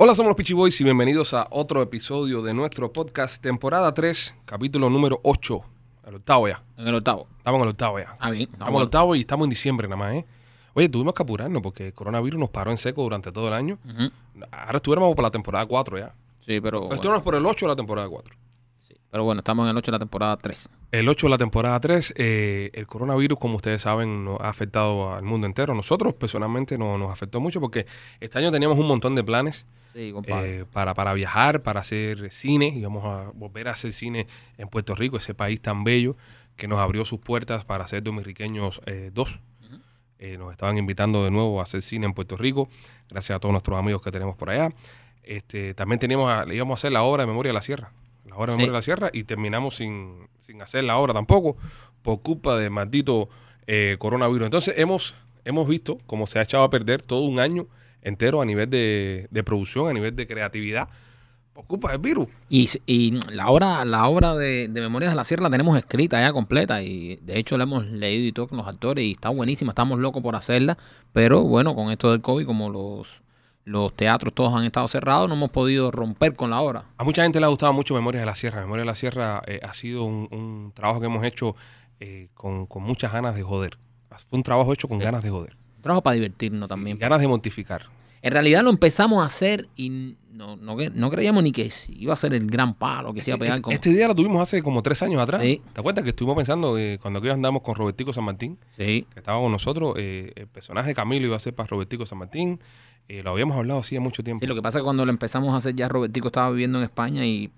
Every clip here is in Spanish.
Hola, somos los Peachy Boys y bienvenidos a otro episodio de nuestro podcast, temporada 3, capítulo número 8. El octavo ya. En el octavo. Estamos en el octavo ya. Ah, bien. Estamos en el octavo y estamos en diciembre nada más, ¿eh? Oye, tuvimos que apurarnos porque el coronavirus nos paró en seco durante todo el año. Ujú. Ahora estuviéramos por la temporada 4 ya. Sí, pero bueno, Estuviéramos por el 8 de la temporada 4. Pero bueno, estamos en el 8 de la temporada 3. El 8 de la temporada 3, eh, el coronavirus, como ustedes saben, nos ha afectado al mundo entero. Nosotros personalmente no, nos afectó mucho porque este año teníamos un montón de planes Sí, eh, para, para viajar, para hacer cine. Íbamos a volver a hacer cine en Puerto Rico, ese país tan bello que nos abrió sus puertas para hacer Dominicanos 2. Ujú. Eh, nos estaban invitando de nuevo a hacer cine en Puerto Rico, gracias a todos nuestros amigos que tenemos por allá. Este, también teníamos a- íbamos a hacer la obra de Memoria de la Sierra, la obra de Sí. De la Sierra, y terminamos sin, sin hacer la obra tampoco, por culpa de maldito eh, coronavirus. Entonces hemos, hemos visto cómo se ha echado a perder todo un año entero a nivel de, de producción, a nivel de creatividad, por culpa del virus. Y, y la obra, la obra de, de Memorias de la Sierra la tenemos escrita ya completa y de hecho la hemos leído y todo con los actores y está buenísima, estamos locos por hacerla, pero bueno, con esto del COVID, como los, los teatros todos han estado cerrados, no hemos podido romper con la obra. A mucha gente le ha gustado mucho Memorias de la Sierra. Memorias de la Sierra eh, ha sido un, un trabajo que hemos hecho eh, con, con muchas ganas de joder. Fue un trabajo hecho con Sí. ganas de joder. Un trabajo para divertirnos Sí, también. ganas de mortificar. En realidad lo empezamos a hacer y no, no, que- no creíamos ni que iba a ser el gran palo que se iba a pegar Este, con... este día lo tuvimos hace como tres años atrás. Sí. ¿Te acuerdas que estuvimos pensando que cuando aquí andamos con Robertico San Martín, Sí, que estaba con nosotros, eh, el personaje de Camilo iba a ser para Robertico San Martín? Eh, lo habíamos hablado así hace mucho tiempo. Sí, lo que pasa es que cuando lo empezamos a hacer ya Robertico estaba viviendo en España y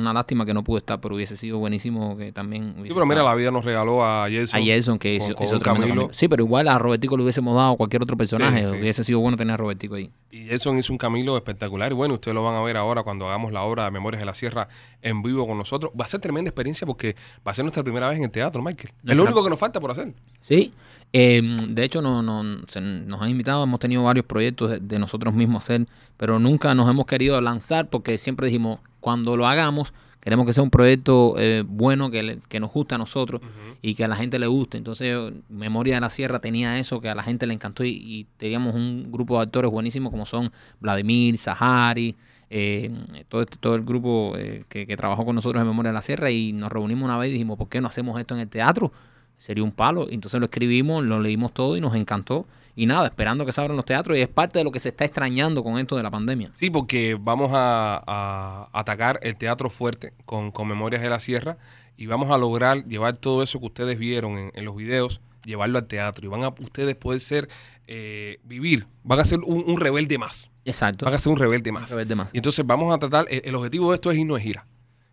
una lástima que no pudo estar, pero hubiese sido buenísimo que también Sí, pero mira, estado. la vida nos regaló a Jason. a Jason que con- hizo, con hizo tremendo Camilo. camino. Sí, pero igual a Robertico le hubiésemos dado a cualquier otro personaje, Sí, sí. hubiese sido bueno tener a Robertico ahí. Y Jason hizo un Camilo espectacular. Y bueno, ustedes lo van a ver ahora cuando hagamos la obra de Memorias de la Sierra en vivo con nosotros. Va a ser tremenda experiencia porque va a ser nuestra primera vez en el teatro, Michael. No es lo único que nos falta por hacer. Sí, eh, de hecho no, no, se- nos han invitado, hemos tenido varios proyectos de, de nosotros mismos hacer, pero nunca nos hemos querido lanzar porque siempre dijimos, cuando lo hagamos, queremos que sea un proyecto eh, bueno, que, le- que nos guste a nosotros y que a la gente le guste. Entonces, Memoria de la Sierra tenía eso que a la gente le encantó y, y teníamos un grupo de actores buenísimos como son Vladimir, Sahari, eh, todo, este- todo el grupo eh, que, que trabajó con nosotros en Memoria de la Sierra y nos reunimos una vez y dijimos, ¿por qué no hacemos esto en el teatro? Sería un palo. Entonces lo escribimos, lo leímos todo y nos encantó. Y nada, esperando que se abran los teatros y es parte de lo que se está extrañando con esto de la pandemia. Sí, porque vamos a, a atacar el teatro fuerte con, con Memorias de la Sierra y vamos a lograr llevar todo eso que ustedes vieron en, en los videos, llevarlo al teatro. Y van a ustedes poder ser, eh, vivir, van a ser un, un rebelde más. Exacto. Van a ser un rebelde más. Rebelde más. Y entonces vamos a tratar, el, el objetivo de esto es irnos de gira.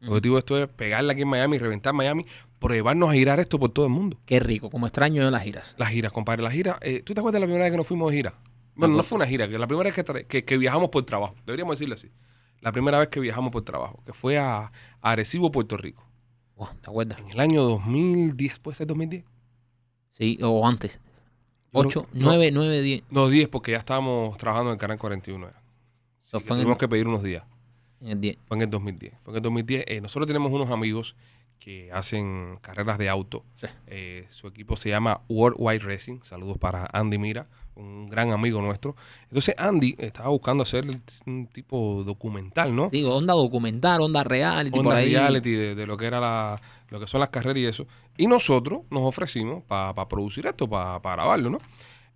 El objetivo de esto es pegarla aquí en Miami, reventar Miami, pero llevarnos a girar esto por todo el mundo. Qué rico, como extraño las giras. Las giras, compadre, las giras. eh, ¿Tú te acuerdas de la primera vez que nos fuimos de gira? Bueno, no fue una gira, que la primera vez que, que, que viajamos por trabajo, deberíamos decirle así. La primera vez que viajamos por trabajo, que fue a, a Arecibo, Puerto Rico. ¿Te acuerdas? En el año 2010, ¿puede ser 2010? Sí, o antes. Yo creo- 8, no, 9, 9, 10. No, 10, porque ya estábamos trabajando en el Canal 41. ya. Que el- tuvimos que pedir unos días. En el 10. Fue en el 2010. Fue en el 2010. Eh, nosotros tenemos unos amigos que hacen carreras de auto. Sí. Eh, su equipo se llama Worldwide Racing. Saludos para Andy Mira, un gran amigo nuestro. Entonces Andy estaba buscando hacer un tipo documental, ¿no? Sí, onda documental, onda reality, por Onda ahí. reality de, de lo que era la, lo que son las carreras y eso. Y nosotros nos ofrecimos para producir esto, para grabarlo, ¿no?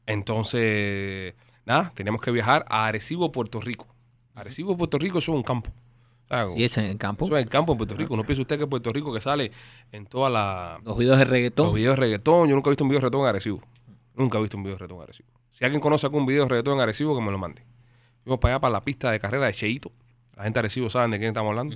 Entonces, nada, teníamos que viajar a Arecibo, Puerto Rico. Arecibo, Puerto Rico, eso es un campo. ¿sabes? Sí, es en el campo. Eso es el campo en Puerto Rico. No piense usted que Puerto Rico que sale en toda la Los videos de los reggaetón. videos de reggaetón. Yo nunca he visto un video de reggaetón en Arecibo. Nunca he visto un video de reggaetón en Arecibo. Si alguien conoce algún video de reggaetón en Arecibo, que me lo mande. Fuimos para allá, para la pista de carrera de Cheito. La gente de Arecibo saben de quién estamos hablando.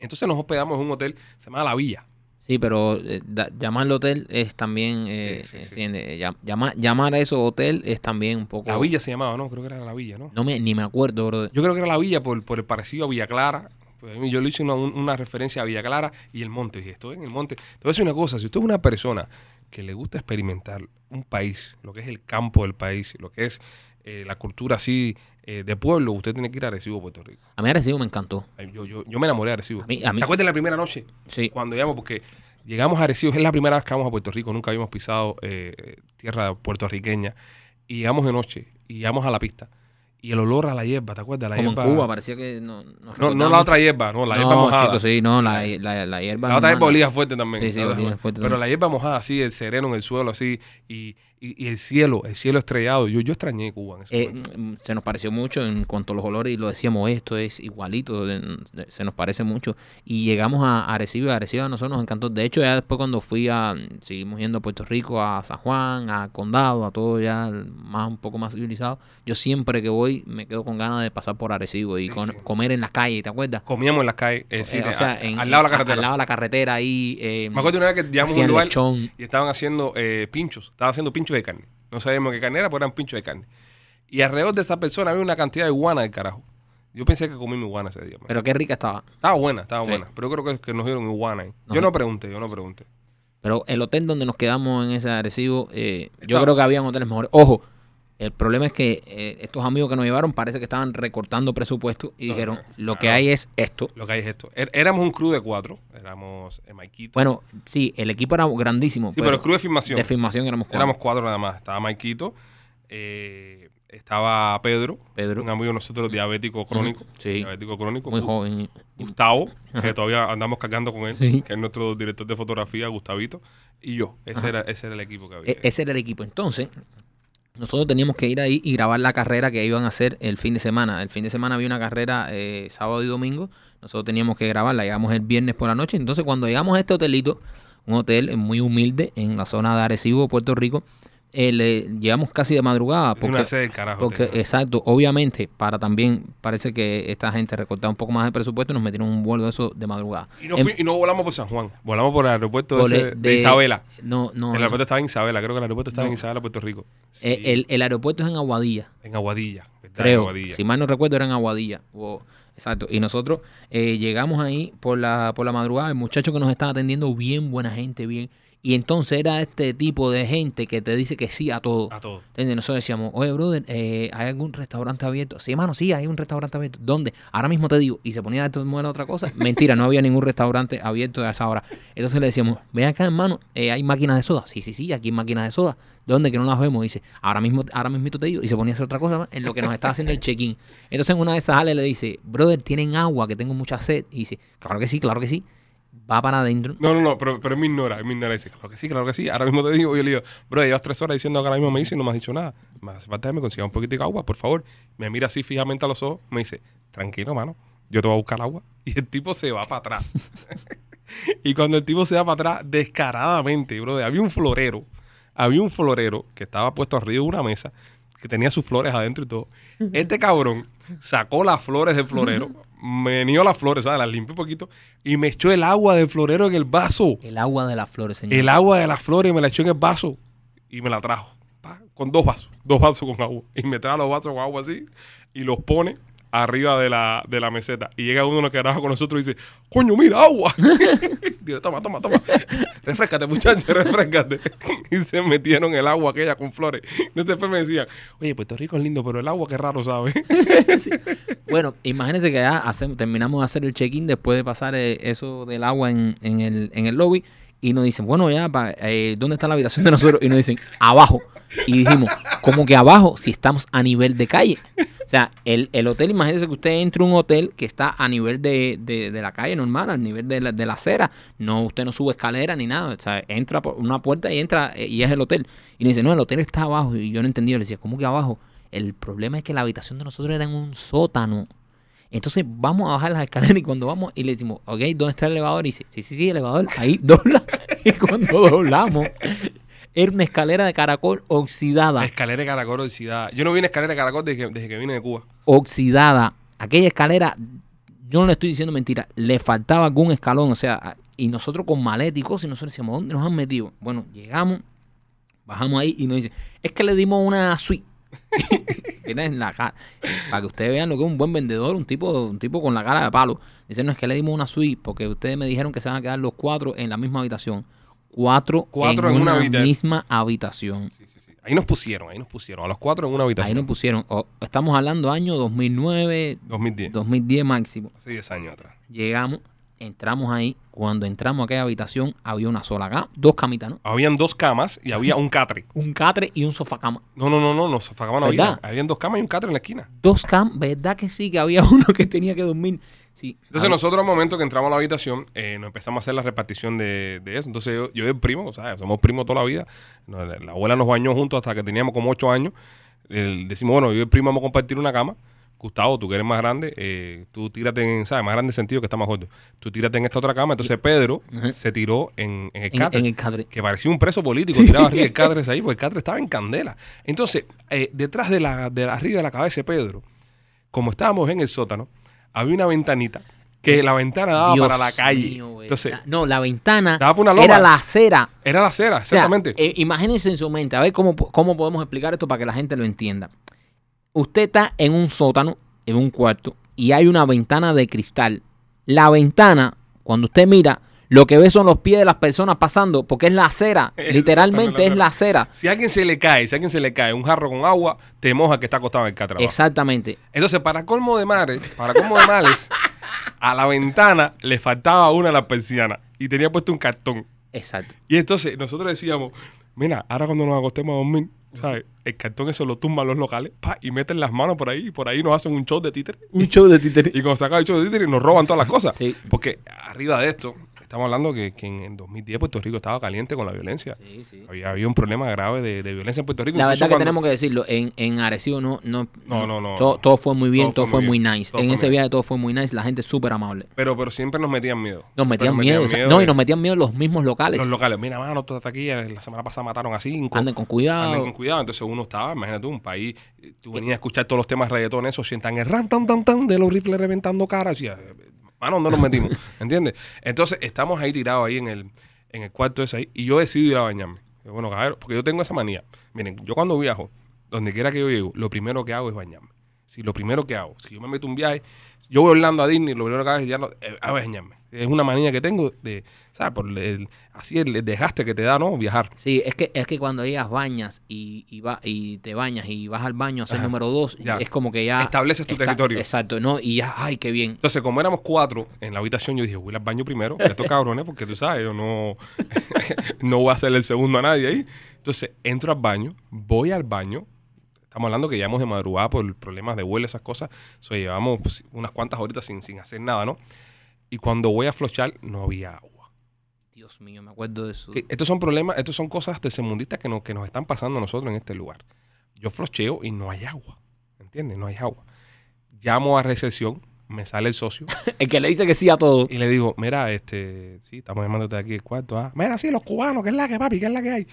Entonces nos hospedamos en un hotel, se llama La Villa. Sí, pero eh, da- hotel es también, eh, Sí, sí, sí. ¿entiendes? Llam- llama- llamar a eso hotel es también un poco... La Villa se llamaba, ¿no? Creo que era La Villa, ¿no? No me, ni me acuerdo, bro. Yo creo que era La Villa por, por el parecido a Villa Clara. Pues, Yo le hice una, un- una referencia a Villa Clara y el monte. Dije, estoy en el monte. Te voy a decir una cosa. Si usted es una persona que le gusta experimentar un país, lo que es el campo del país, lo que es eh, la cultura así eh, de pueblo, usted tiene que ir a Arecibo, Puerto Rico. A mí Arecibo me encantó. Ay, Yo, yo, yo me enamoré de Arecibo. A mí- a mí- ¿Te acuerdas de la primera noche? Sí. Cuando llegamos, porque llegamos a Arecibo, es la primera vez que vamos a Puerto Rico, nunca habíamos pisado eh, tierra puertorriqueña. Y llegamos de noche, y llegamos a la pista. y el olor a la hierba, ¿te acuerdas? La Como en hierba- Cuba, parecía que no. No, la otra hierba, no, la hierba mojada. chicos, sí, no, la, la, la hierba. La otra hierba olía fuerte también. Sí, sí, olía fuerte Pero también. la hierba mojada así, el sereno en el suelo así, y, y, y el cielo, el cielo estrellado. Yo, yo extrañé Cuba en ese Eh, momento. mm, se nos pareció mucho en cuanto a los olores y lo decíamos, esto es igualito, se nos parece mucho. Y llegamos a Arecibo y Arecibo a nosotros nos encantó. De hecho, ya después cuando fui a, seguimos yendo a Puerto Rico, a San Juan, a Condado, a todo ya más un poco más civilizado. Yo siempre que voy me quedo con ganas de pasar por Arecibo y Sí, con- sí. comer en las calles, ¿te acuerdas? Comíamos en las calles, Eh, o sea, a- en- al lado de la a- carretera. Al lado de la carretera ahí. eh, Me acuerdo una vez que llegamos a un lugar lechón. y estaban haciendo eh, pinchos, estaban haciendo pinchos de carne. No sabíamos qué carne era, pero eran pinchos de carne. Y alrededor de esa persona había una cantidad de iguana del carajo. Yo pensé que comí mi iguana ese día. man. Pero qué rica estaba. estaba buena, estaba Sí. buena. Pero yo creo que, que nos dieron iguana ahí. Yo no pregunté, yo no pregunté. Pero el hotel donde nos quedamos en ese Arecibo, eh, yo creo que habían hoteles mejores. Ojo, el problema es que eh, estos amigos que nos llevaron parece que estaban recortando presupuesto y No, dijeron, lo que hay es esto. Lo que hay es esto. Er- éramos un crew de cuatro. Éramos eh, Maikito. Bueno, sí, el equipo era grandísimo, sí, pero, el crew de filmación. de filmación éramos cuatro. Éramos cuatro nada más. Estaba Maikito, eh, estaba Pedro, Pedro, un amigo de nosotros diabético crónico. sí. Diabético crónico. muy joven. Gustavo, que todavía andamos cargando con él, Sí. que es nuestro director de fotografía, Gustavito, y yo. Ese, Ajá. era, ese era el equipo que había. E- ese era el equipo. Entonces, nosotros teníamos que ir ahí y grabar la carrera que iban a hacer el fin de semana. El fin de semana había una carrera eh, sábado y domingo. Nosotros teníamos que grabarla. Llegamos el viernes por la noche. Entonces, cuando llegamos a este hotelito, un hotel muy humilde en la zona de Arecibo, Puerto Rico, eh, le- llegamos casi de madrugada. Es una Porque, sede del carajo. porque tío. exacto, obviamente, para también, parece que esta gente recortaba un poco más de presupuesto y nos metieron un vuelo de eso de madrugada. y, no en- fui- y no volamos por San Juan, volamos por el aeropuerto ese el- de, de- Isabela. No, no. el aeropuerto estaba en Isabela, creo que el aeropuerto estaba No. en Isabela, Puerto Rico. Sí, eh, el, el aeropuerto es en Aguadilla. en Aguadilla. ¿verdad? En creo. Aguadilla. Si mal no recuerdo, era en Aguadilla. Exacto. Y nosotros eh, llegamos ahí por la, por la madrugada. El muchacho que nos estaba atendiendo, bien buena gente, bien. Y entonces era este tipo de gente que te dice que sí a todo. A todo. ¿Entiendes? Nosotros decíamos, oye, brother, eh, ¿hay algún restaurante abierto? Sí, hermano, sí, hay un restaurante abierto. ¿Dónde? Ahora mismo te digo. Y se ponía a tomar otra cosa. Mentira, no había ningún restaurante abierto a esa hora. Entonces le decíamos, ven acá, hermano, eh, ¿hay máquinas de soda? Sí, sí, sí, aquí hay máquinas de soda. ¿Dónde? Que no las vemos. Dice, ahora mismo, ahora mismo te digo. Y se ponía a hacer otra cosa en lo que nos estaba haciendo el check-in. Entonces en una de esas Ale le dice, brother, ¿tienen agua? Que tengo mucha sed. Y dice, claro que sí, claro que sí. Va para adentro. No, no, no, pero, pero me ignora, él me ignora. Dice, claro que sí, claro que sí. Ahora mismo te digo, yo le digo, bro, llevas tres horas diciendo que ahora mismo me dice y no me has dicho nada. Me hace falta que me consiga un poquito de agua, por favor. Me mira así fijamente a los ojos, me dice, tranquilo, mano, yo te voy a buscar agua. Y el tipo se va para atrás. y cuando el tipo se va para atrás, descaradamente, bro, había un florero, había un florero que estaba puesto arriba de una mesa, que tenía sus flores adentro y todo. Este cabrón sacó las flores del florero, me nió las flores, ¿sabes? Las limpió un poquito y me echó el agua del florero en el vaso. El agua de las flores, señor. El agua de las flores me la echó en el vaso y me la trajo. pa, con dos vasos, dos vasos con agua. Y me trae los vasos con agua así y los pone arriba de la, de la meseta. Y llega uno que trabaja con nosotros y dice, coño, mira, agua. Digo, toma, toma, toma. refrescate, muchacho, refrescate. y se metieron el agua aquella con flores. Entonces después me decían, oye, Puerto Rico es lindo, pero el agua qué raro, ¿sabes? Sí. Bueno, imagínense que ya hacemos- terminamos de hacer el check-in después de pasar eh, eso del agua en, en el, en el lobby y nos dicen, bueno, ya, pa- eh, ¿dónde está la habitación de nosotros? Y nos dicen, abajo. Y dijimos, ¿cómo que abajo si estamos a nivel de calle? O sea, el, el hotel, imagínense que usted entre a un hotel que está a nivel de, de- de la calle normal, al nivel de la, de la acera. No, usted no sube escalera ni nada. O sea, entra por una puerta y entra eh, y es el hotel. Y nos dice, no, el hotel está abajo. Y yo no entendía. Le decía, ¿cómo que abajo? El problema es que la habitación de nosotros era en un sótano. Entonces vamos a bajar las escaleras y cuando vamos y le decimos, ok, ¿dónde está el elevador? Y dice, sí, sí, sí, elevador, ahí dobla. Y cuando doblamos, era una escalera de caracol oxidada. escalera de caracol oxidada. Yo no vi una escalera de caracol desde que, desde que vine de Cuba. Oxidada. Aquella escalera, yo no le estoy diciendo mentira, le faltaba algún escalón, o sea, y nosotros con maletas y cosas, y nosotros decíamos, ¿dónde nos han metido? Bueno, llegamos, bajamos ahí y nos dicen, es que le dimos una suite. Tiene en la cara. Para que ustedes vean lo que es un buen vendedor, un tipo, un tipo con la cara de palo. Dicen, no, es que le dimos una suite porque ustedes me dijeron que se van a quedar los cuatro en la misma habitación. Cuatro, Cuatro en, en una misma habitación. Sí, sí, sí. Ahí nos pusieron, ahí nos pusieron. A los cuatro en una habitación. Ahí nos pusieron, estamos hablando año 2009, 2010. 2010 máximo. Hace 10 años atrás. Llegamos, Entramos ahí. Cuando entramos a aquella habitación, había una sola cama, dos camitas, ¿no? Habían dos camas y había un catre. Un catre y un sofá cama. No, no, no, no, no, sofá cama no había. ¿Verdad? Habían dos camas y un catre en la esquina. Dos camas, ¿verdad que sí? Que había uno que tenía que dormir. Sí. Entonces había- nosotros al momento que entramos a la habitación, eh, nos empezamos a hacer la repartición de, de eso. Entonces yo, yo y el primo, o sea, somos primos toda la vida. La, la abuela nos bañó juntos hasta que teníamos como ocho años. El- decimos, bueno, yo y el primo vamos a compartir una cama. Gustavo, tú que eres más grande, eh, tú tírate en, ¿sabes? Más grande sentido que está más gordo. Tú tírate en esta otra cama. Entonces Pedro se tiró en, en el en, en el catre. que parecía un preso político, tiraba arriba el Cáceres ahí, porque el Cáceres estaba en candela. Entonces, eh, detrás de la, de la- arriba de la cabeza de Pedro, como estábamos en el sótano, había una ventanita, que la ventana daba Dios para la calle. Entonces, no, la ventana daba una era la acera. era la acera, O sea, exactamente. eh, imagínense en su mente, a ver cómo, cómo podemos explicar esto para que la gente lo entienda. Usted está en un sótano, en un cuarto, y hay una ventana de cristal. La ventana, cuando usted mira, lo que ve son los pies de las personas pasando, porque es la acera. Literalmente la es la acera. si a alguien se le cae, si a alguien se le cae un jarro con agua, te moja que está acostado en el catre. abajo. Exactamente. Entonces, para colmo de males, para colmo de males, a la ventana le faltaba una de las persianas y tenía puesto un cartón. Exacto. Y entonces nosotros decíamos, mira, ahora cuando nos acostemos a dormir, ¿sabes? El cartón eso lo tumban los locales pa, y meten las manos por ahí y por ahí nos hacen un show de títere. Un show de títere. Y cuando se acaba el show de títere nos roban todas las cosas. Sí. Porque arriba de esto, estamos hablando que, que en el 2010 Puerto Rico estaba caliente con la violencia. Sí, sí. Había, había un problema grave de, de violencia en Puerto Rico. La verdad que cuando- tenemos que decirlo, en, en Arecibo no, no, No, no, no, todo, todo fue muy bien, todo, fue muy, bien, nice. todo en fue ese viaje todo fue muy nice, la gente súper amable. Pero, pero siempre nos metían miedo. Nos metían miedo, o sea, no, y nos metían miedo los mismos locales. Los locales, mira, mano, toda aquí, eh, la semana pasada mataron a cinco. Anden con cuidado. Anden con cuidado. Entonces uno estaba, imagínate, un país, eh, tú venías a escuchar todos los temas reggaetón, esos sientan el ram, tam, tam, tam, de los rifles reventando caras. Y, mano, ¿dónde nos metimos? ¿Entiendes? Entonces estamos ahí tirados ahí en el, en el cuarto ese ahí y yo decido ir a bañarme. Bueno, cabrón, porque yo tengo esa manía. Miren, yo cuando viajo, donde quiera que yo llego, lo primero que hago es bañarme. Si lo primero que hago, si yo me meto un viaje, yo voy Orlando a Disney, lo primero que hago es ya no- eh, a bañarme. Es una manía que tengo de, ¿sabes? Por el, así el, el desgaste que te da, ¿no? Viajar. Sí, es que, es que cuando ellas bañas y, y, va, y te bañas y vas al baño a Ajá. número dos, Ya. es como que ya... Estableces tu está- territorio. Exacto, ¿no? Y ya, ay, qué bien. Entonces, como éramos cuatro en la habitación, yo dije, voy al baño primero, estos cabrones, porque tú sabes, yo no, no voy a hacer el segundo a nadie ahí. Entonces, entro al baño, voy al baño. Estamos hablando que llevamos de madrugada por problemas de vuelo, esas cosas. O sea, llevamos pues, unas cuantas horitas sin, sin hacer nada, ¿no? Y cuando voy a flochar, no había agua. Dios mío, me acuerdo de eso. Que estos son problemas, estos son cosas tercermundistas que nos, que nos están pasando a nosotros en este lugar. Yo flocheo y no hay agua. ¿Entiendes? No hay agua. Llamo a recepción, me sale el socio El que le dice que sí a todo. y le digo, mira, este, sí, estamos llamándote aquí el cuarto. Ah, mira, sí, los cubanos, ¿qué es la que, papi? ¿Qué es la que hay?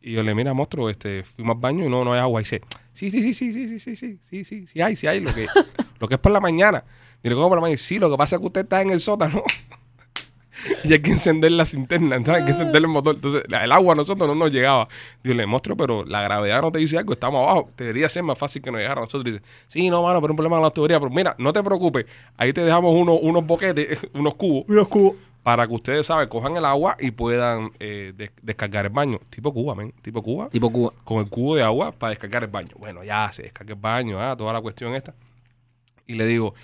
Y yo le, mira, monstruo, este, fuimos al baño y no, no hay agua. Y dice, sí, sí, sí, sí, sí, sí, sí, sí, sí, sí, sí hay, sí hay, lo que, lo que es por la mañana. Digo, ¿cómo por la mañana? Sí, lo que pasa es que usted está en el sótano. y hay que encender la cinterna, ¿sabes? Hay que encender el motor. Entonces, el agua a nosotros no nos llegaba. Digo, le monstruo, pero la gravedad no te dice algo, estamos abajo. Debería ser más fácil que nos llegara a nosotros. Dice, sí, no, mano, pero un problema con la tubería. Pero mira, no te preocupes, ahí te dejamos unos, unos boquetes, unos cubos Unos cubos. Para que ustedes, ¿saben? Cojan el agua y puedan eh, des- descargar el baño. Tipo Cuba, men. Tipo Cuba. Tipo Cuba. Con el cubo de agua para descargar el baño. Bueno, ya se descarga el baño, ah, toda la cuestión esta. Y le digo,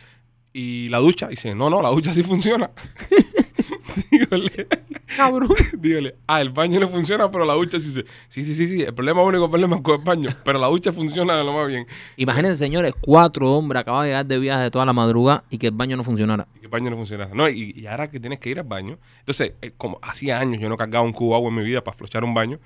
¿y la ducha? Y dice, no, no, la ducha sí funciona. dígole, Cabrón. dígole, ah, el baño no funciona, pero la ducha sí se. Sí, sí, sí, sí. El problema único problema es con el baño. Pero la ducha funciona de lo más bien. Imagínense, señores, cuatro hombres acaban de llegar de viaje de toda la madrugada y que el baño no funcionara. Y que el baño no funcionara. No, y, y ahora que tienes que ir al baño. Entonces, eh, como hacía años yo no cargaba un cubo de agua en mi vida para flochar un baño,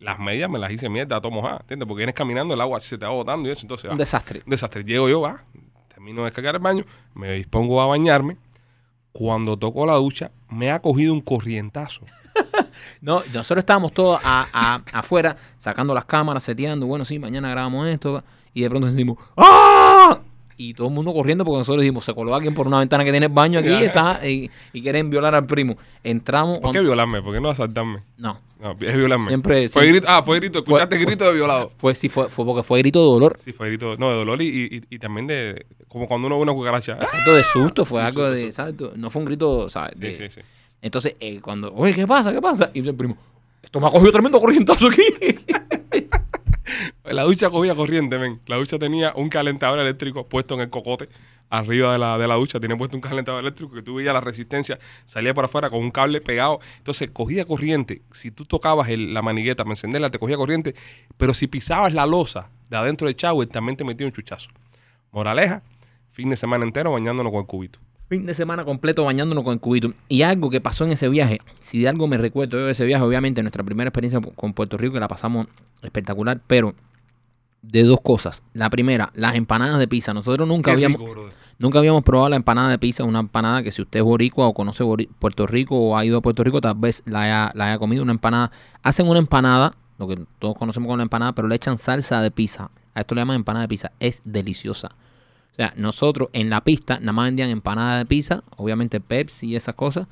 las medias me las hice mierda, todo mojada, ¿entiendes? Porque vienes caminando, el agua se te va botando y eso, entonces, Un ah, desastre. un desastre. Llego yo, va, termino de descargar el baño, me dispongo a bañarme. Cuando toco la ducha, me ha cogido un corrientazo. No, nosotros estábamos todos afuera sacando las cámaras, seteando. Bueno, sí, mañana grabamos esto. Y de pronto sentimos ¡Ah! Y todo el mundo corriendo porque nosotros dijimos, se coló alguien por una ventana que tiene el baño aquí y está y, y quieren violar al primo. Entramos. ¿Por qué violarme? ¿Por qué no asaltarme? No, No, es violarme. Siempre- Fue sí. grito, ah, fue grito, escuchaste grito de violado. fue sí fue, fue porque fue grito de dolor. Sí, fue grito, no, de dolor y, y- y también de, como cuando uno ve una cucaracha. Exacto, de susto, fue Sí, algo susto, de. Exacto, no fue un grito, ¿sabes? Sí, De- sí, sí. Entonces, eh, cuando, oye, ¿qué pasa? ¿Qué pasa? Y el primo, esto me ha cogido tremendo corrientazo aquí. La ducha cogía corriente, ven. La ducha tenía un calentador eléctrico puesto en el cocote arriba de la, de la ducha, tenía puesto un calentador eléctrico que tú veías la resistencia, salía por afuera con un cable pegado. Entonces cogía corriente. Si tú tocabas el- la manigueta para encenderla, te cogía corriente. Pero si pisabas la losa de adentro del shower, también te metía un chuchazo. Moraleja, fin de semana entero bañándonos con el cubito. Fin de semana completo bañándonos con el cubito. Y algo que pasó en ese viaje, si de algo me recuerdo yo de ese viaje, obviamente nuestra primera experiencia con Puerto Rico, que la pasamos espectacular, pero de dos cosas. La primera, las empanadas de pizza. Nosotros nunca Qué habíamos, rico, nunca habíamos probado la empanada de pizza, una empanada que si usted es boricua o conoce Puerto Rico o ha ido a Puerto Rico, tal vez la haya, la haya comido. Una empanada. Hacen una empanada, lo que todos conocemos como la empanada, pero le echan salsa de pizza. A esto le llaman empanada de pizza. Es deliciosa. O sea, nosotros en la pista nada más vendían empanada de pizza, obviamente Pepsi y esas cosas,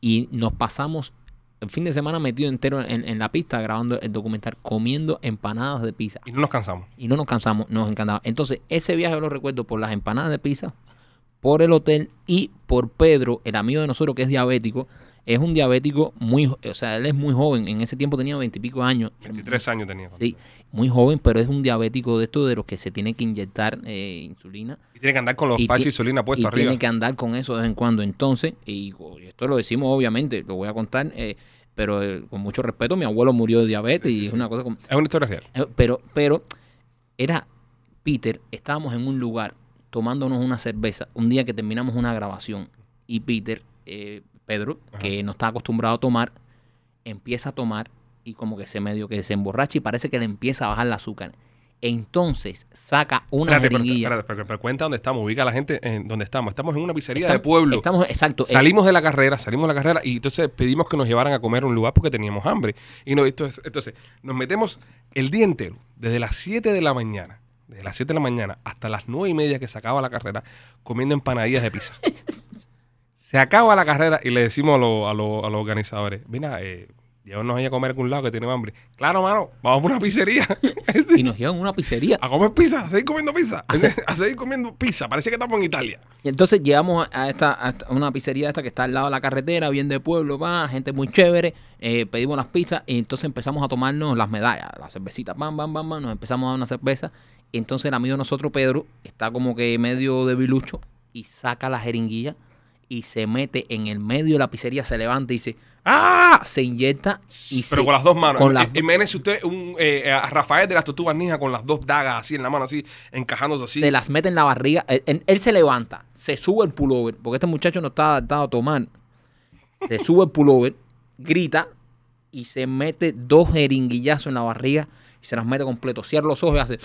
y nos pasamos el fin de semana metido entero en, en la pista grabando el documental, comiendo empanadas de pizza. Y no nos cansamos. Y no nos cansamos, nos encantaba. Entonces, ese viaje yo lo recuerdo por las empanadas de pizza, por el hotel y por Pedro, el amigo de nosotros que es diabético. Es un diabético muy, o sea, él es muy joven. En ese tiempo tenía veintipico años. 23 años tenía. Sí, muy joven, pero es un diabético de estos de los que se tiene que inyectar eh, insulina Y tiene que andar con los ti- de insulina y puestos arriba. tiene que andar con eso de vez en cuando. Entonces, y, esto lo decimos obviamente, lo voy a contar, eh, pero eh, con mucho respeto, mi abuelo murió de diabetes Sí, sí, y es sí. una cosa como... Es una historia real. Pero, pero era Peter, estábamos en un lugar tomándonos una cerveza un día que terminamos una grabación y Peter, eh, Pedro, Ajá. que no está acostumbrado a tomar, empieza a tomar y como que se medio que se emborracha y parece que le empieza a bajar el azúcar. Entonces saca una Espérate, pero, jeringuilla. espérate, pero- pero cuenta dónde estamos. Ubica a la gente en donde estamos. Estamos en una pizzería de pueblo. Estamos, exacto. eh, Salimos de la carrera, salimos de la carrera y entonces pedimos que nos llevaran a comer a un lugar porque teníamos hambre. Y no, entonces, entonces nos metemos el día entero, desde las 7 de la mañana, desde las 7 de la mañana hasta las 9 y media que se acaba la carrera, comiendo empanadillas de pizza. se acaba la carrera y le decimos a, los- a los- a los organizadores, mira, eh, llévanos ahí a comer a algún lado que tenemos hambre. Claro, mano, vamos a una pizzería y nos llevan a una pizzería. a comer pizza, a seguir comiendo pizza, A seguir comiendo pizza. Parece que estamos en Italia. Y entonces llegamos a esta, a una pizzería esta que está al lado de la carretera, bien de pueblo, va, gente muy chévere. eh, pedimos las pizzas y entonces empezamos a tomarnos las medallas, las cervecitas, bam, bam, bam, bam. Nos empezamos a dar una cerveza. Entonces el amigo de nosotros, Pedro, está como que medio debilucho y saca la jeringuilla y se mete en el medio de la pizzería, se levanta y dice, ¡ah! Se inyecta y Pero se- con las dos manos. con Y- las y Imagínese usted un, eh, a Rafael de las Tortugas Ninja con las dos dagas así en la mano, así, encajándose así. se las mete en la barriga. Él, él- él se levanta, se sube el pullover, porque este muchacho no está adaptado a tomar. Se sube el pullover, grita y se mete dos jeringuillazos en la barriga y se las mete completo. Cierra los ojos y hace.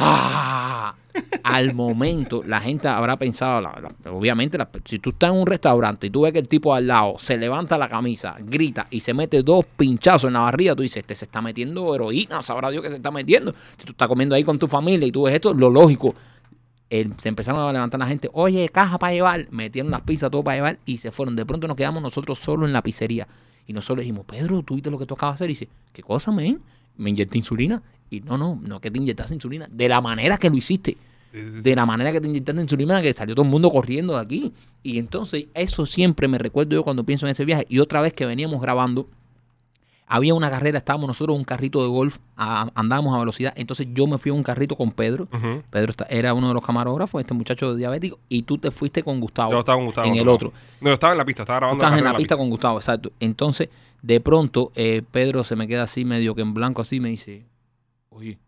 ¡Ah! Al momento, la gente habrá pensado, obviamente, si tú estás en un restaurante y tú ves que el tipo al lado se levanta la camisa, grita y se mete dos pinchazos en la barriga, tú dices, este se está metiendo heroína, sabrá Dios que se está metiendo. Si tú estás comiendo ahí con tu familia y tú ves esto, lo lógico. Se empezaron a levantar la gente, oye, caja para llevar, metieron las pizzas, todo para llevar y se fueron. De pronto nos quedamos nosotros solos en la pizzería. Y nosotros dijimos, Pedro, ¿tú viste lo que tú acabas de hacer? Y dice, ¿qué cosa, men? ¿Me inyecté insulina? Y no, no, no que te inyectaste insulina. De la manera que lo hiciste. Sí, sí, sí. De la manera que te inyectaste insulina, que salió todo el mundo corriendo de aquí. Y entonces, eso siempre me recuerdo yo cuando pienso en ese viaje. Y otra vez que veníamos grabando, había una carrera, estábamos nosotros en un carrito de golf, a- andábamos a velocidad. Entonces yo me fui a un carrito con Pedro. Pedro era uno de los camarógrafos, este muchacho diabético, y tú te fuiste con Gustavo. Yo estaba con Gustavo. en el otro. No, yo estaba en la pista, estaba Tú grabando estabas en la pista con Gustavo, exacto. Entonces, de pronto, eh, Pedro se me queda así, medio que en blanco, así, me dice, oye,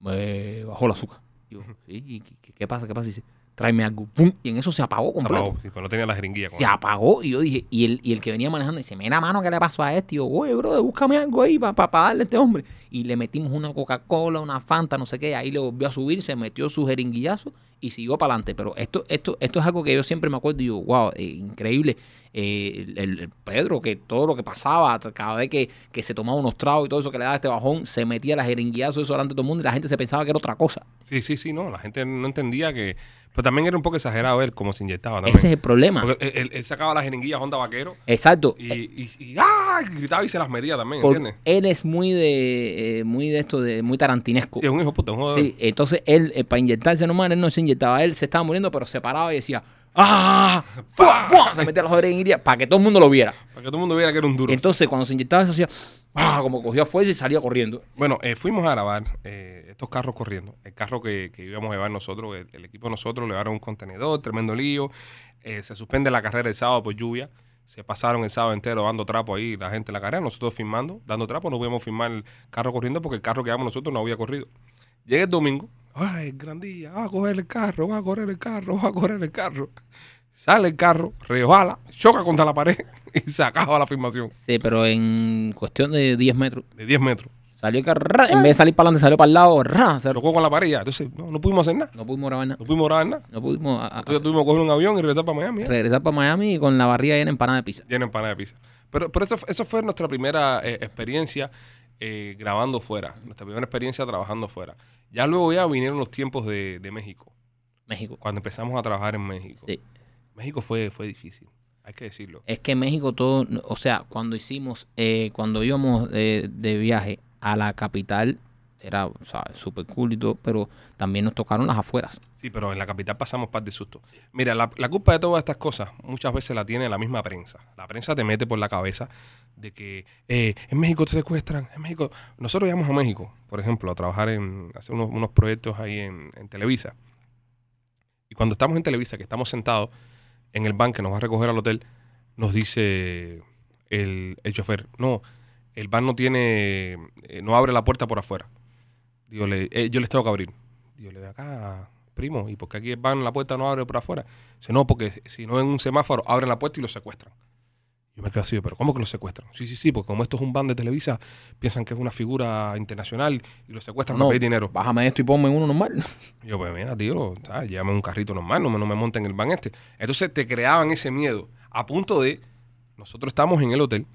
me bajó el azúcar. Y yo, ¿y qué, qué pasa? ¿Qué pasa? Y dice, tráeme algo. ¡Pum! Y en eso se apagó Se completo. apagó, sí, pero no tenía la jeringuilla. Se él. apagó y yo dije, y el, y el que venía manejando dice, mira mano, ¿qué le pasó a este? Y yo, oye, bro, búscame algo ahí para darle a este hombre. Y le metimos una Coca-Cola, una Fanta, no sé qué, ahí le volvió a subir, se metió su jeringuillazo y siguió para adelante. Pero esto, esto, esto es algo que yo siempre me acuerdo y digo, wow, eh, increíble. Eh, el, Pedro, que todo lo que pasaba, cada vez que, que se tomaba unos tragos y todo eso que le daba este bajón, se metía la jeringuillazo eso delante de todo el mundo y la gente se pensaba que era otra cosa. Sí, sí, sí, no. La gente no entendía que. Pero también era un poco exagerado ver cómo se inyectaba también. Ese es el problema. Porque él, él- él sacaba las jeringuillas Honda Vaquero Exacto. y, y, y, ¡ah! gritaba y se las medía también, Por- ¿entiendes? él es muy de, eh, muy de esto, de muy tarantinesco. Sí, es un hijo puta, un. Sí, entonces él, para inyectarse nomás, él no se inyectaba, él se estaba muriendo, pero se paraba y decía, ¡Ah! ¡Fua! ¡Fua! Se metía la jeringuilla para que todo el mundo lo viera. Para que todo el mundo viera que era un duro. Entonces, cuando se inyectaba eso, hacía ¡ah! como cogía fuerza y salía corriendo. Bueno, eh, fuimos a grabar eh, estos carros corriendo. El carro que, que íbamos a llevar nosotros, el, el equipo de nosotros, le llevaron un contenedor, tremendo lío. Eh, se suspende la carrera el sábado por lluvia. Se pasaron el sábado entero dando trapo ahí la gente en la carrera, nosotros filmando, dando trapo. No pudimos filmar el carro corriendo porque el carro que llevamos nosotros no había corrido. Llega el domingo, ¡ay, gran día! Va a coger el carro, va a correr el carro, va a correr el carro. Sale el carro, resbala, choca contra la pared y se acaba la filmación Sí, pero en cuestión de 10 metros. de 10 metros. Salió el carro, ¡ra! en vez de salir para adelante, salió para el lado, ¡ra! Se- Chocó con la pared y ya. Entonces, no, no pudimos hacer nada. No pudimos grabar nada. No pudimos grabar nada. No pudimos a- a- Entonces tuvimos que coger un avión y regresar para Miami. ¿eh? regresar para Miami con la barriga llena de empanada de pizza. Llena empanada de pizza. Pero, pero eso, eso fue nuestra primera eh, experiencia eh, grabando fuera. Nuestra primera experiencia trabajando fuera. Ya luego ya vinieron los tiempos de, de México. México. Cuando empezamos a trabajar en México. Sí. México fue, fue difícil. Hay que decirlo. Es que México todo, o sea, cuando hicimos, eh, cuando íbamos eh, de viaje a la capital, era, o súper cool y todo, pero también nos tocaron las afueras. Sí, pero en la capital pasamos par de susto. Mira, la, culpa de todas estas cosas muchas veces la tiene la misma prensa. La prensa te mete por la cabeza de que eh, en México te secuestran, en México... Nosotros íbamos a México, por ejemplo, a trabajar en... hacer unos, proyectos ahí en, en Televisa. Y cuando estamos en Televisa, que estamos sentados en el van que nos va a recoger al hotel, nos dice el, el chofer, no, el van no tiene... eh, no abre la puerta por afuera. Digo, le- eh, yo les tengo que abrir. Digo, le ve acá, primo, ¿y por qué aquí van la puerta no abre por afuera? Dice, no, porque si no en un semáforo abren la puerta y lo secuestran. Yo me quedo así, pero ¿cómo que lo secuestran? Sí, sí, sí, porque como esto es un van de Televisa, piensan que es una figura internacional y lo secuestran No. para pedir dinero. Bájame esto y ponme uno normal. Yo, pues mira, tío, ¿sabes? llévame un carrito normal, no me, no me monten en el van este. Entonces te creaban ese miedo, a punto de, nosotros estábamos en el hotel,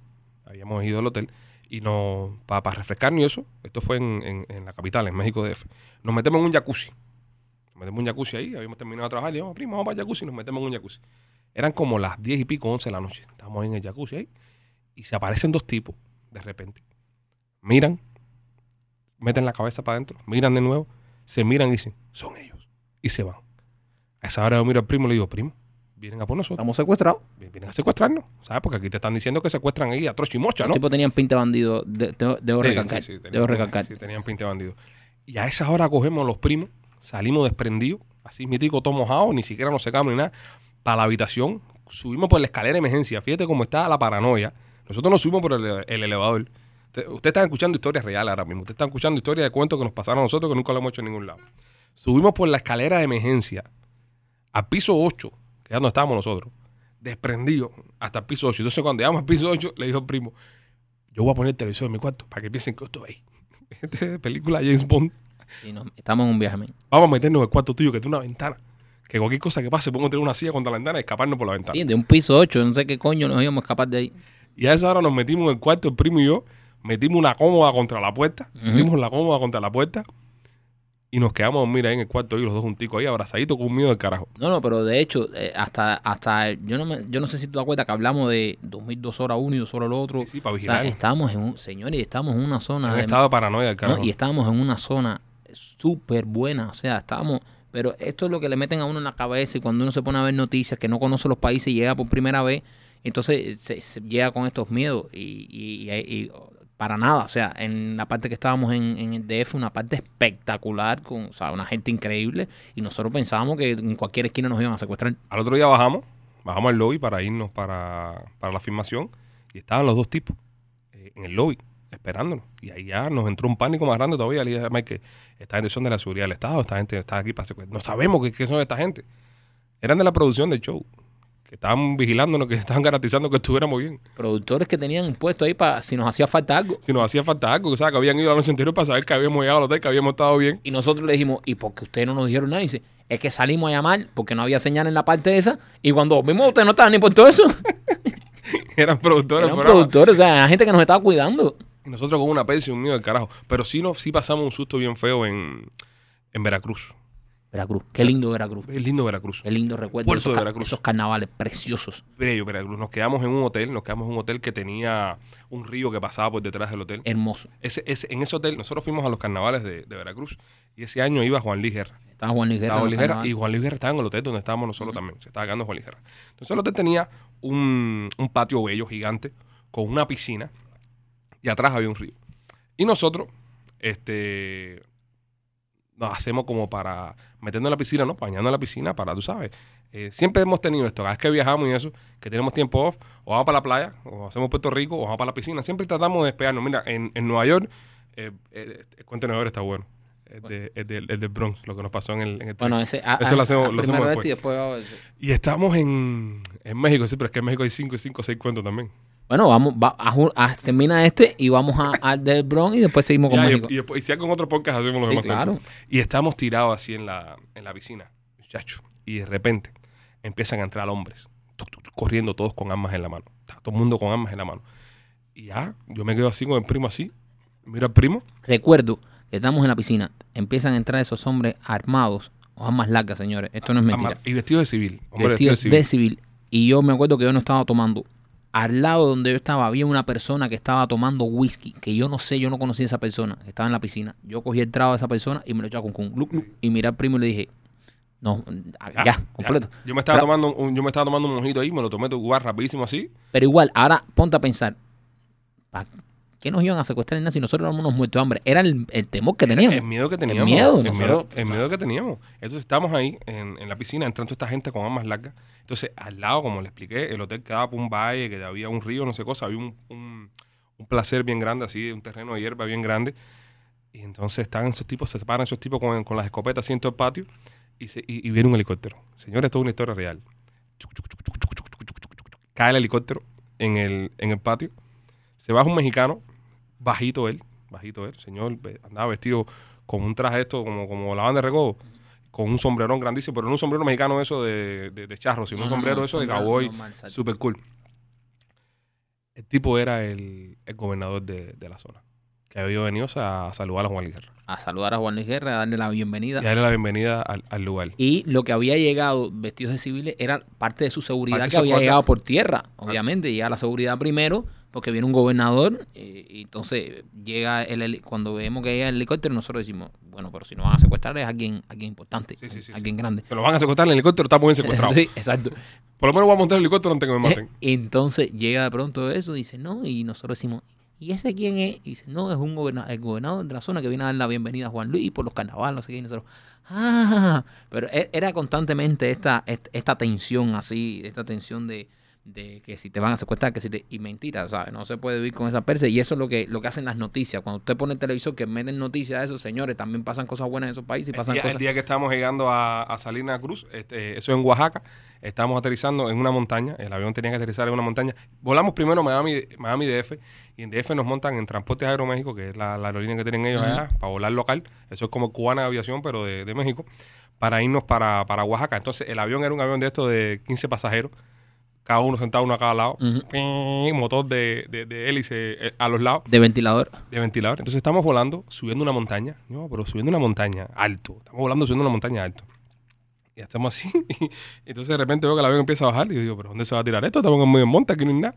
habíamos ido al hotel, y nos, para refrescarnos y eso, esto fue en, la capital, en México DF, nos metemos en un jacuzzi. Nos metemos en un jacuzzi ahí, habíamos terminado de trabajar, y dijimos, primo, vamos para el jacuzzi, nos metemos en un jacuzzi. Eran como las 10 y pico, 11 de la noche. Estábamos en el jacuzzi ahí, y se aparecen dos tipos, de repente. Miran, meten la cabeza para adentro, miran de nuevo, se miran y dicen, son ellos. Y se van. A esa hora yo miro al primo y le digo, primo, vienen a por nosotros, Estamos secuestrados. vienen a secuestrarnos, ¿sabes? Porque aquí te están diciendo que secuestran ahí a trocho y mocha, Los ¿no? tipos tenían pinta de bandido. de- de- debo Sí, recalcar. sí, sí, tenían- debo recalcar. sí, tenían pinta de bandido. Y a esa hora cogemos los primos, salimos desprendidos, así mitico, todo mojado, ni siquiera nos secamos ni nada, para la habitación, subimos por la escalera de emergencia. Fíjate cómo está la paranoia. Nosotros nos subimos por el, el elevador. Usted, usted está escuchando historias reales ahora mismo. Usted está escuchando historias de cuentos que nos pasaron a nosotros que nunca lo hemos hecho en ningún lado. Subimos por la escalera de emergencia al piso 8, que es donde estábamos nosotros, desprendidos hasta el piso 8. Entonces, cuando llegamos al piso 8, le dijo al primo, yo voy a poner el televisor en mi cuarto para que piensen que esto es Este es película James Bond. No, estamos en un viaje. Vamos a meternos en el cuarto tuyo, que tiene una ventana. Que cualquier cosa que pase, podemos tener una silla contra la ventana y escaparnos por la ventana. Sí, de un piso 8, no sé qué coño nos íbamos a escapar de ahí. Y a esa hora nos metimos en el cuarto, el primo y yo, metimos una cómoda contra la puerta, metimos la cómoda contra la puerta y nos quedamos a dormir ahí en el cuarto ahí, los dos junticos ahí, abrazaditos con miedo del carajo. No, no, pero de hecho, eh, hasta, hasta yo no me, yo no sé si tú te das cuenta que hablamos de dormir dos horas uno y dos horas el otro. Sí, sí, para o sea, vigilar. estábamos en un, señores, estábamos en una zona en un de- estado de paranoia carajo. y estábamos en una zona súper buena, o sea, estábamos, pero esto es lo que le meten a uno en la cabeza y cuando uno se pone a ver noticias que no conoce los países y llega por primera vez, entonces se, se llega con estos miedos y, y- y- y- para nada, o sea, en la parte que estábamos en, en el DF, una parte espectacular, con o sea, una gente increíble y nosotros pensábamos que en cualquier esquina nos iban a secuestrar. Al otro día bajamos, bajamos al lobby para irnos para, para la filmación y estaban los dos tipos eh, en el lobby esperándonos. Y ahí ya nos entró un pánico más grande todavía. Le dije Mike que esta gente son de la seguridad del Estado, esta gente está aquí para secuestrar. No sabemos qué, qué son esta gente. Eran de la producción del show, que estaban vigilándonos, que estaban garantizando que estuviéramos bien. Productores que tenían puesto ahí para si nos hacía falta algo. Si nos hacía falta algo, o sea, que habían ido la noche anterior para saber que habíamos llegado al hotel, que habíamos estado bien. Y nosotros le dijimos, ¿y por qué ustedes no nos dijeron nada? Y dice, es que salimos a llamar porque no había señal en la parte esa. Y cuando vimos, ustedes no estaban ni por todo eso. Eran productores. Eran productores, o sea, gente que nos estaba cuidando. Y nosotros con una persa y un miedo del carajo. Pero sí, nos, sí pasamos un susto bien feo en, en Veracruz. Veracruz. Qué lindo Veracruz. Es lindo Veracruz. Qué lindo recuerdo. Puerto Esos, de Veracruz. esos carnavales preciosos. Bello Veracruz. Nos quedamos en un hotel, nos quedamos en un hotel que tenía un río que pasaba por detrás del hotel. Hermoso. Ese, ese- en ese hotel, nosotros fuimos a los carnavales de, de Veracruz y ese año iba Juan Luis Guerra. Estaba Juan Luis Guerra. Estaba Juan los Luis Guerra, y. Juan Luis Guerra estaba en el hotel donde estábamos nosotros también. Se estaba quedando Juan Luis Guerra. Entonces el hotel tenía un, un patio bello, gigante, con una piscina y atrás había un río. Y nosotros, este, nos hacemos como para metiendo en la piscina, ¿no? Bañando en la piscina para, tú sabes. eh, siempre hemos tenido esto, cada vez que viajamos y eso, que tenemos tiempo off, o vamos para la playa, o hacemos Puerto Rico, o vamos para la piscina. Siempre tratamos de despegarnos. Mira, en, en Nueva York, eh, eh, el York está bueno. De, es del- es del Bronx, lo que nos pasó en el, en el Bueno, ese. a- Eso a- lo hacemos- a lo hacemos este y después a. Y estamos en, en México, sí, pero es que en México hay 5 y 5, 6 cuentos también. Bueno, vamos, va, a ju- a- termina este y vamos a- al del Bronx y después seguimos con Ya, y, México. y, y si con otro podcast hacemos los Sí, demás claro. Y estamos tirados así en la, en la piscina, muchachos. Y de repente empiezan a entrar hombres, tuc, tuc, tuc, corriendo todos con armas en la mano. Está todo el mundo con armas en la mano. Y ya, yo me quedo así con el primo así. Miro al primo. Recuerdo que estamos en la piscina, empiezan a entrar esos hombres armados, o armas largas, señores. Esto no es mentira. Y vestido de civil. Hombre, vestidos vestido de civil. Y yo me acuerdo que yo no estaba tomando. Al lado donde yo estaba había una persona que estaba tomando whisky, que yo no sé, yo no conocía a esa persona, que estaba en la piscina. Yo cogí el trago de esa persona y me lo echaba con gluc, y miré al primo y le dije, no, ya, Ya, completo. Yo me estaba Pero- tomando un, yo me estaba tomando un mojito ahí, me lo tomé de jugar rapidísimo así. Pero igual, ahora ponte a pensar, ¿para qué nos iban a secuestrar ni nada si nosotros éramos unos muertos de hambre? Era el, el temor que teníamos. El miedo que teníamos. miedo, El nosotros, miedo, el miedo que teníamos. Entonces estamos ahí en, en la piscina, entrando esta gente con armas largas. Entonces, al lado, como le expliqué, el hotel quedaba por un valle, que había un río, no sé cosa, había un, un, un placer bien grande, así, un terreno de hierba bien grande. Y entonces están esos tipos, se separan esos tipos con, con las escopetas así en todo el patio y, se, y, y viene un helicóptero. Señores, esto es una historia real. Cae el helicóptero en el, en el patio. Se baja un mexicano, bajito él, bajito él, señor, andaba vestido con un traje esto, como, como la banda de recodo, con un sombrerón grandísimo, pero no un sombrero mexicano eso de, de, de charro, sino No, un sombrero no, eso de cowboy, normal, super cool. El tipo era el, el gobernador de, de la zona, que había venido a, saludar a Juan Luis Guerra A saludar a Juan Luis Guerra, a darle la bienvenida. y a darle la bienvenida al, al lugar. Y lo que había llegado vestidos de civiles era parte de su seguridad Parte que había llegado por tierra, obviamente. Llega la seguridad primero, porque viene un gobernador, eh, y entonces llega el, cuando vemos que llega el helicóptero, nosotros decimos, bueno, pero si nos van a secuestrar es alguien, alguien importante, Sí, sí, sí, alguien grande. Se lo van a secuestrar el helicóptero, estamos bien secuestrados. Sí, exacto. Por lo menos voy a montar el helicóptero antes que me maten. Entonces llega de pronto eso, dice, no, y nosotros decimos, ¿y ese quién es? Y dice, no, es un goberna- el gobernador de la zona que viene a dar la bienvenida a Juan Luis por los carnavales, no sé qué, y nosotros, ah, pero e- era constantemente esta, esta, esta tensión así, esta tensión de, de que si te van a secuestrar, que si te... Y mentira, ¿sabes? No se puede vivir con esa perse. Y eso es lo que, lo que hacen las noticias. Cuando usted pone el televisor que meten noticias de eso, señores, también pasan cosas buenas en esos países y El pasan día, el cosas... día que estábamos llegando a, a Salina Cruz, este, eso en Oaxaca, estábamos aterrizando en una montaña, el avión tenía que aterrizar en una montaña. Volamos primero a Miami, Miami DF, y en DF nos montan en Transportes Aeroméxico, que es la, la aerolínea que tienen ellos allá, para volar local. Eso es como cubana de aviación, pero de, de México, para irnos para, para Oaxaca. Entonces, el avión era un avión de estos de 15 pasajeros, cada uno sentado uno a cada lado, Ujú. Ping, motor de, de, de hélice eh, a los lados De ventilador. de ventilador. Entonces estamos volando, subiendo una montaña. No, pero subiendo una montaña alto. Estamos volando subiendo una montaña alto. Y estamos así. Y entonces de repente veo que el avión empieza a bajar. Y yo digo, ¿pero dónde se va a tirar esto? Estamos en medio monte, aquí no hay nada.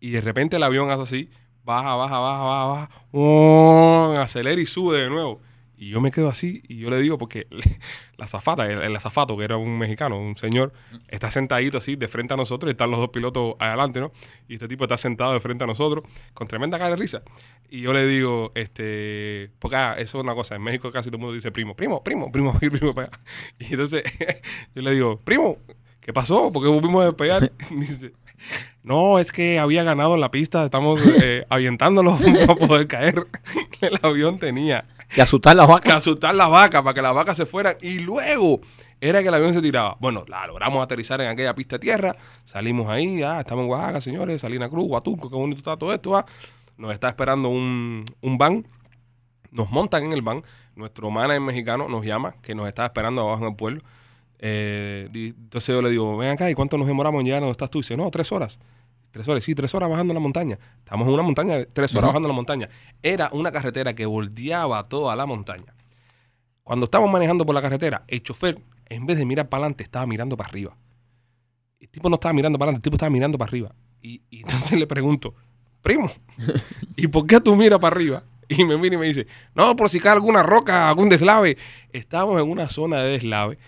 Y de repente el avión hace así. Baja, baja, baja, baja, baja. ¡Oh! acelera y sube de nuevo. Y yo me quedo así y yo le digo, porque la zafata, el, el azafato, que era un mexicano, un señor, está sentadito así de frente a nosotros y están los dos pilotos adelante, ¿no? Y este tipo está sentado de frente a nosotros con tremenda cara de risa. Y yo le digo, este, porque ah, eso es una cosa, en México casi todo el mundo dice primo, primo, primo, primo, primo, para allá. Y entonces yo le digo, primo, ¿qué pasó? ¿Por qué volvimos a despegar? dice, no, es que había ganado en la pista, estamos eh, avientándolo para poder caer. El avión tenía Y asustar las que vacas. asustar las vacas para que las vacas se fueran y luego era que el avión se tiraba. Bueno, la logramos aterrizar en aquella pista tierra, salimos ahí, ah, estamos en Oaxaca, señores, Salina Cruz, Huatulco, qué bonito está todo esto, ah. Nos está esperando un, un van, nos montan en el van, nuestro manager mexicano nos llama, que nos está esperando abajo en el pueblo. Eh, entonces yo le digo, ven acá, ¿y cuánto nos demoramos en llegar a donde estás tú? Y dice, no, tres horas. Tres horas, sí, tres horas bajando la montaña. Estamos en una montaña, tres horas bajando la montaña. Era una carretera que bordeaba toda la montaña. Cuando estábamos manejando por la carretera, el chofer, en vez de mirar para adelante, estaba mirando para arriba. El tipo no estaba mirando para adelante, el tipo estaba mirando para arriba. Y, y entonces le pregunto, primo, ¿y por qué tú miras para arriba? Y me mira y me dice, no, por si cae alguna roca, algún deslave. Estábamos en una zona de deslave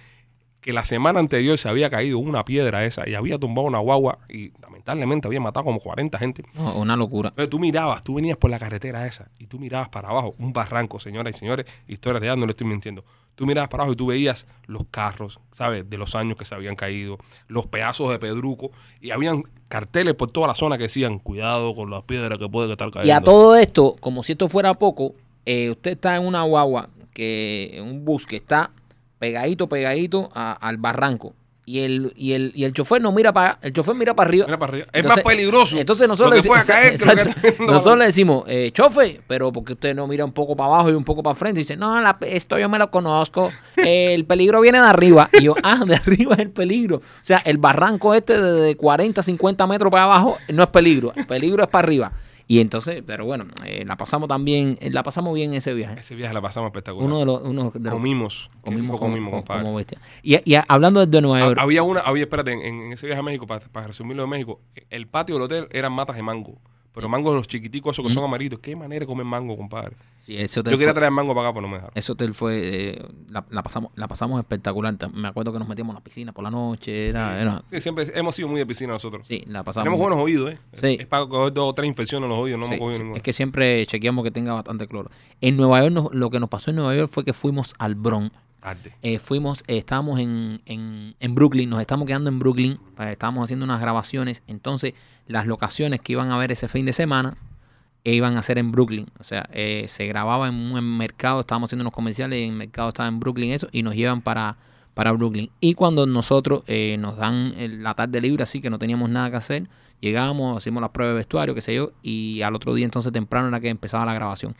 que la semana anterior se había caído una piedra esa y había tumbado una guagua y lamentablemente había matado como 40 gente. No, una locura. Pero tú mirabas, tú venías por la carretera esa y tú mirabas para abajo, un barranco, señoras y señores, historia real, no le estoy mintiendo. Tú mirabas para abajo y tú veías los carros, ¿sabes? De los años que se habían caído, los pedazos de pedruco y habían carteles por toda la zona que decían, cuidado con las piedras que pueden estar cayendo. Y a todo esto, como si esto fuera poco, eh, usted está en una guagua, que en un bus que está pegadito, pegadito a- al barranco. Y el, y, el, y el chofer no mira para el chofer mira para arriba. Mira para arriba. Es más peligroso. Entonces nosotros le caer que nosotros le decimos, eh, chofe, pero porque usted no mira un poco para abajo y un poco para frente. Y dice, no, la- esto yo me lo conozco. El peligro viene de arriba. Y yo, ah, de arriba es el peligro. O sea, el barranco este de 40, 50 metros para abajo no es peligro. El peligro es para arriba. Y entonces, pero bueno, eh, la pasamos también, eh, la pasamos bien en ese viaje. Ese viaje la pasamos espectacular. Uno de los, uno de los- comimos. Comimos como, comimos, compadre. como bestia. Y, y hablando de Nueva York, Había una, había, espérate, en, en ese viaje a México, para, para resumirlo de México, el patio del hotel eran matas de mango. Pero mangos los chiquiticos, esos que son amarillos. Qué manera de comer mango, compadre. sí, Yo quería traer mango para acá, pero no me dejaron. Ese hotel fue, eh, la, la pasamos, la pasamos espectacular. Ta- Me acuerdo que nos metíamos en la piscina por la noche. Era, era- Sí, siempre hemos sido muy de piscina nosotros. sí, la pasamos. Tenemos buenos oídos, ¿eh? Sí. Es para coger dos o tres infecciones en los oídos, no hemos cogido ninguna. Es que siempre chequeamos que tenga bastante cloro. En Nueva York, nos- lo que nos pasó en Nueva York fue que fuimos al Bronx. Eh, fuimos, eh, estábamos en, en, en Brooklyn, nos estamos quedando en Brooklyn, eh, estábamos haciendo unas grabaciones, entonces las locaciones que iban a ver ese fin de semana e iban a ser en Brooklyn, o sea, eh, se grababa en un mercado, estábamos haciendo unos comerciales, y el mercado estaba en Brooklyn, eso, y nos llevan para, para Brooklyn. Y cuando nosotros eh, nos dan el- la tarde libre, así que no teníamos nada que hacer, llegamos, hicimos las pruebas de vestuario, qué sé yo, y al otro día entonces temprano era que empezaba la grabación.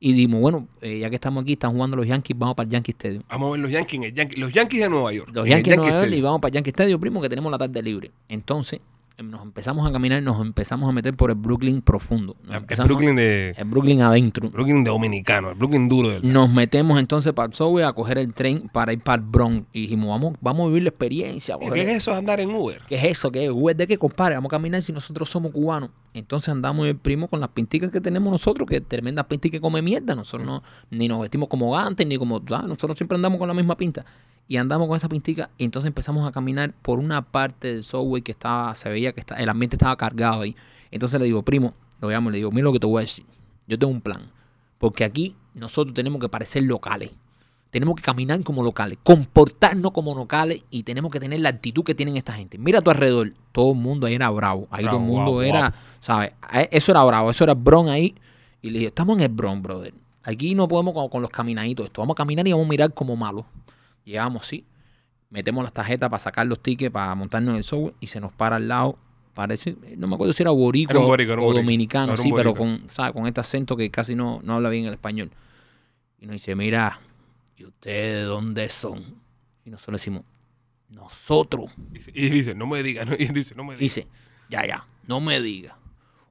Y dijimos, bueno, eh, ya que estamos aquí, están jugando los Yankees, vamos para el Yankee Stadium. Vamos a ver los Yankees, en el Yankee- los Yankees de Nueva York. Los el Yankees de Nueva York Stadium. y vamos para Yankee Stadium, primo, que tenemos la tarde libre. Entonces, nos empezamos a caminar, nos empezamos a meter por el Brooklyn profundo. El Brooklyn de el Brooklyn adentro. Brooklyn dominicano, el Brooklyn duro del Nos metemos entonces para el subway a coger el tren para ir para el Bronx. Y dijimos, vamos, vamos a vivir la experiencia. ¿Qué es eso de andar en Uber? ¿Qué es eso? ¿Qué es? Uy, ¿De qué, compadre? Vamos a caminar si nosotros somos cubanos. Entonces andamos el primo con las pinticas que tenemos nosotros, que tremendas pinticas que come mierda. Nosotros no, ni nos vestimos como gantes, ni como... ah, Nosotros siempre andamos con la misma pinta. Y andamos con esa pintica y entonces empezamos a caminar por una parte del subway que estaba, se veía que está, el ambiente estaba cargado ahí. Entonces le digo, primo, lo llamo y le digo, mira lo que te voy a decir. Yo tengo un plan. Porque aquí nosotros tenemos que parecer locales. Tenemos que caminar como locales, comportarnos como locales y tenemos que tener la actitud que tienen esta gente. Mira a tu alrededor, todo el mundo ahí era bravo. Ahí Bravo, todo el mundo era, guapo. ¿sabes? Eh, Eso era bravo, eso era Bron ahí. Y le dije, estamos en el Bron, brother. Aquí no podemos con, con los caminaditos. Esto vamos a caminar y vamos a mirar como malos. Llegamos, sí. Metemos las tarjetas para sacar los tickets, para montarnos en el software y se nos para al lado. Parece, no me acuerdo si era boricua Era era o dominicano, Era sí, pero con, ¿sabes? con este acento que casi no, no habla bien el español. Y nos dice, mira, ¿y ustedes de dónde son? Y nosotros decimos, nosotros. Y dice, no me digas, no, y dice, no me digas. Dice, ya, ya, no me diga.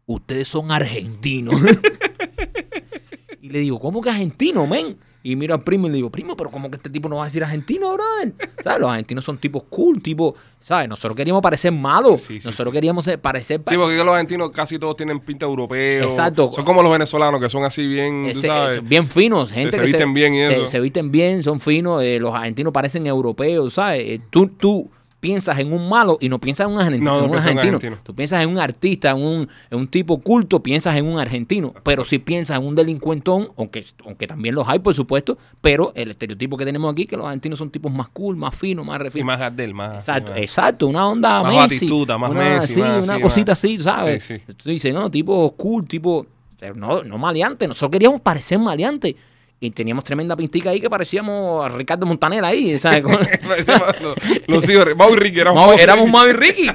Ustedes son argentinos. y le digo, ¿cómo que argentino, men? Y miro al primo y le digo, primo, pero ¿cómo que este tipo no va a decir argentino, brother? ¿Sabes? Los argentinos son tipos cool, tipo, ¿sabes? Nosotros queríamos parecer malos. Sí, sí, Nosotros queríamos ser- parecer... pa- Sí, porque los argentinos casi todos tienen pinta europeo. Exacto. Son como los venezolanos que son así bien, tú Ese- sabes. ese- bien finos, gente se que visten bien y se, eso. se visten bien, son finos, eh, los argentinos parecen europeos, ¿sabes? Eh, Tú, tú piensas en un malo y no piensas en un, argen- No, no en un en argentino. argentino. Tú piensas en un artista, en un, en un tipo culto, piensas en un argentino. Pero si piensas en un delincuentón, aunque, aunque también los hay, por supuesto, pero el estereotipo que tenemos aquí, que los argentinos son tipos más cool, más finos, más Y refinados. más Gardel, más. Exacto, más- exacto, una onda Más Messi, Batistuta, más una, Messi, sí, más una cosita más- así, ¿sabes? Sí, sí. Tú dices, no, tipo cool, tipo, no, no maleante, nosotros queríamos parecer maleante. Y teníamos tremenda pintica ahí que parecíamos a Ricardo Montaner ahí, ¿sabes? Los, los hijos, Mau y Ricky éramos Mau- éramos Ricky. Mau y Ricky.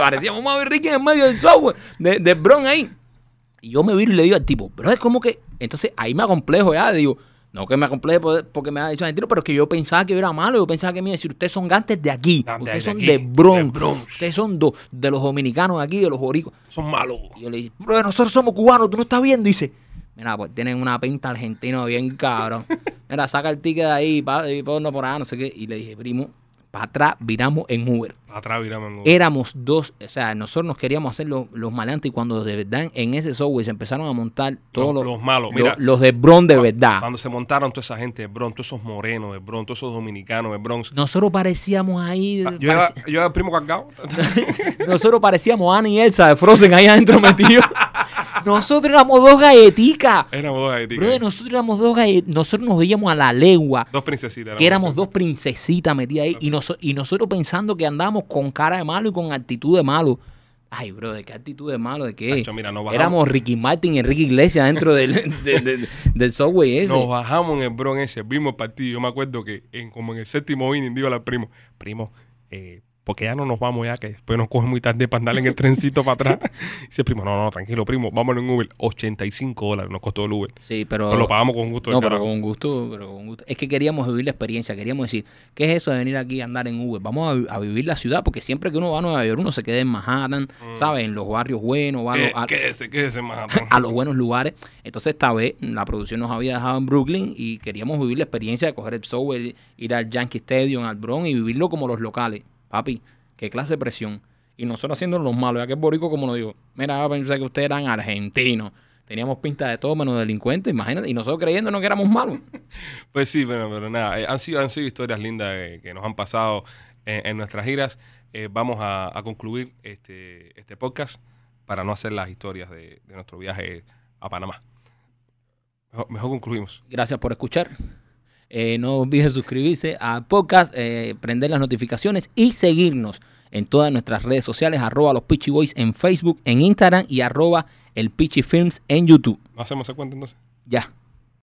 Parecíamos Mau y Ricky en el medio del software, de, de Bron ahí. Y yo me viro y le digo al tipo, pero es como que. Entonces ahí me acomplejo ya, digo, no que me acompleje por- porque me ha dicho argentino, pero es que yo pensaba que yo era malo, yo pensaba que me iba a decir, ustedes son gantes de aquí, de- ustedes de son aquí, de Bron, de Bronx. ustedes son do- de los dominicanos de aquí, de los boricuas. Son malos. Y yo le dije, bro, nosotros somos cubanos, tú no estás viendo. Dice, Mira, pues tienen una pinta argentina bien cabrón. Mira, saca el ticket de ahí, pa, y ponlo por allá, no sé qué. Y le dije, primo, para atrás viramos en Uber. Atrás viramos en Uber. Éramos dos, o sea, nosotros nos queríamos hacer los, los maleantes y cuando de verdad en ese software se empezaron a montar todos Los- los, los malos, los- mira. los de Bron de verdad. Cuando se montaron toda esa gente de Bronx, todos esos morenos de Bronx, todos esos dominicanos de Bronx. Nosotros parecíamos ahí, Ah, Yo era, pareci- yo era el primo cargado. nosotros parecíamos Annie y Elsa de Frozen ahí adentro metidos. nosotros éramos dos galleticas. Éramos dos haitianos. Brother, nosotros éramos dos galleticas. Nosotros nos veíamos a la legua. Dos princesitas. que éramos dos princesitas metidas ahí y, noso- y nosotros pensando que andábamos con cara de malo y con actitud de malo. Ay, bro, ¿de qué actitud de malo? ¿De qué? Mira, nos bajamos. Éramos Ricky Martin y Enrique Iglesias dentro del, de- de- del software ese. Nos bajamos en el Bronx ese, vimos el partido. Yo me acuerdo que en, como en el séptimo inning digo al primo, primo, eh, porque ya no nos vamos ya, que después nos coge muy tarde para andar en el trencito para atrás. Dice el primo, no, no, tranquilo, primo, vámonos en Uber. 85 dólares nos costó el Uber. Sí, pero... Pues lo pagamos con gusto. No, pero carajo. con gusto, pero con gusto. Es que queríamos vivir la experiencia, queríamos decir, ¿qué es eso de venir aquí a andar en Uber? Vamos a, vi- a vivir la ciudad, porque siempre que uno va a Nueva York, uno se queda en Manhattan, ¿sabes? En los barrios buenos, va a, los- Mm. ¿Qué- a- Quédese, quédese más atrás. a los buenos lugares. Entonces esta vez la producción nos había dejado en Brooklyn y queríamos vivir la experiencia de coger el software, ir al Yankee Stadium, al Bronx y vivirlo como los locales. Papi, qué clase de presión. Y nosotros haciendo los malos, ya que el borico como nos digo, mira, pensé que ustedes eran argentinos. Teníamos pinta de todo menos delincuentes, imagínate. Y nosotros creyéndonos que éramos malos. Pues sí, pero, pero nada, eh, han, sido, han sido historias lindas eh, que nos han pasado en, en nuestras giras. Eh, vamos a, a concluir este, este podcast para no hacer las historias de, de nuestro viaje a Panamá. Mejor, mejor concluimos. Gracias por escuchar. Eh, no olvides suscribirse al podcast, eh, prender las notificaciones y seguirnos en todas nuestras redes sociales, arroba los Pitchy Boys en Facebook, en Instagram y arroba el Pitchy Films en YouTube. ¿No hacemos esa cuenta entonces? Ya.